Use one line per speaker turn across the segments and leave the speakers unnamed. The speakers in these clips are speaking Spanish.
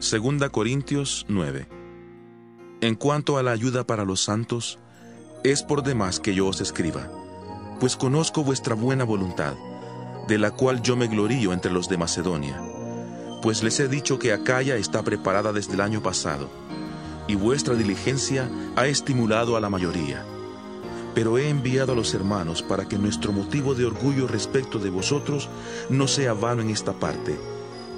Segunda Corintios 9. En cuanto a la ayuda para los santos, es por demás que yo os escriba, pues conozco vuestra buena voluntad, de la cual yo me glorío entre los de Macedonia, pues les he dicho que Acaya está preparada desde el año pasado, y vuestra diligencia ha estimulado a la mayoría. Pero he enviado a los hermanos para que nuestro motivo de orgullo respecto de vosotros no sea vano en esta parte,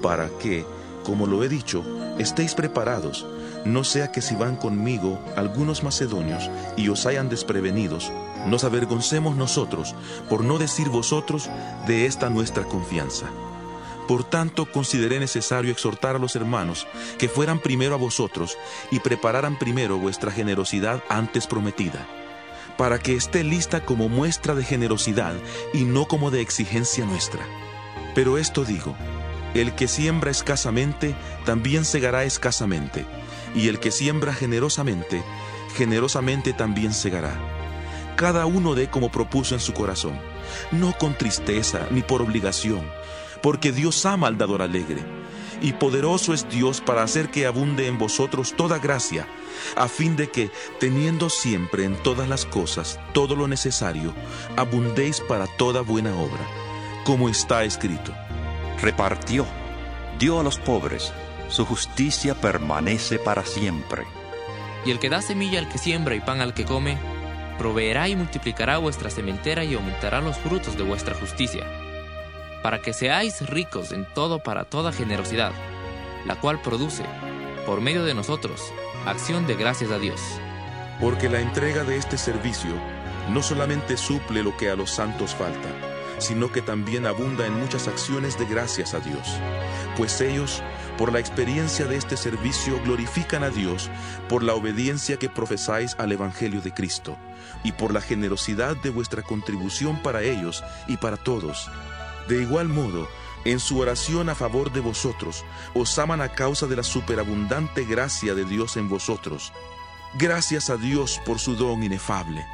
para que, como lo he dicho, estéis preparados, no sea que si van conmigo algunos macedonios y os hayan desprevenidos, nos avergoncemos nosotros, por no decir vosotros, de esta nuestra confianza. Por tanto, consideré necesario exhortar a los hermanos que fueran primero a vosotros y prepararan primero vuestra generosidad antes prometida, para que esté lista como muestra de generosidad y no como de exigencia nuestra. Pero esto digo, el que siembra escasamente, también segará escasamente, y el que siembra generosamente, generosamente también segará. Cada uno dé como propuso en su corazón, no con tristeza ni por obligación, porque Dios ama al dador alegre. Y poderoso es Dios para hacer que abunde en vosotros toda gracia, a fin de que, teniendo siempre en todas las cosas todo lo necesario, abundéis para toda buena obra, como está escrito
repartió, dio a los pobres, su justicia permanece para siempre.
Y el que da semilla al que siembra y pan al que come, proveerá y multiplicará vuestra sementera y aumentará los frutos de vuestra justicia, para que seáis ricos en todo para toda generosidad, la cual produce, por medio de nosotros, acción de gracias a Dios.
Porque la entrega de este servicio no solamente suple lo que a los santos falta, sino que también abunda en muchas acciones de gracias a Dios, pues ellos, por la experiencia de este servicio, glorifican a Dios por la obediencia que profesáis al Evangelio de Cristo, y por la generosidad de vuestra contribución para ellos y para todos. De igual modo, en su oración a favor de vosotros, os aman a causa de la superabundante gracia de Dios en vosotros. Gracias a Dios por su don inefable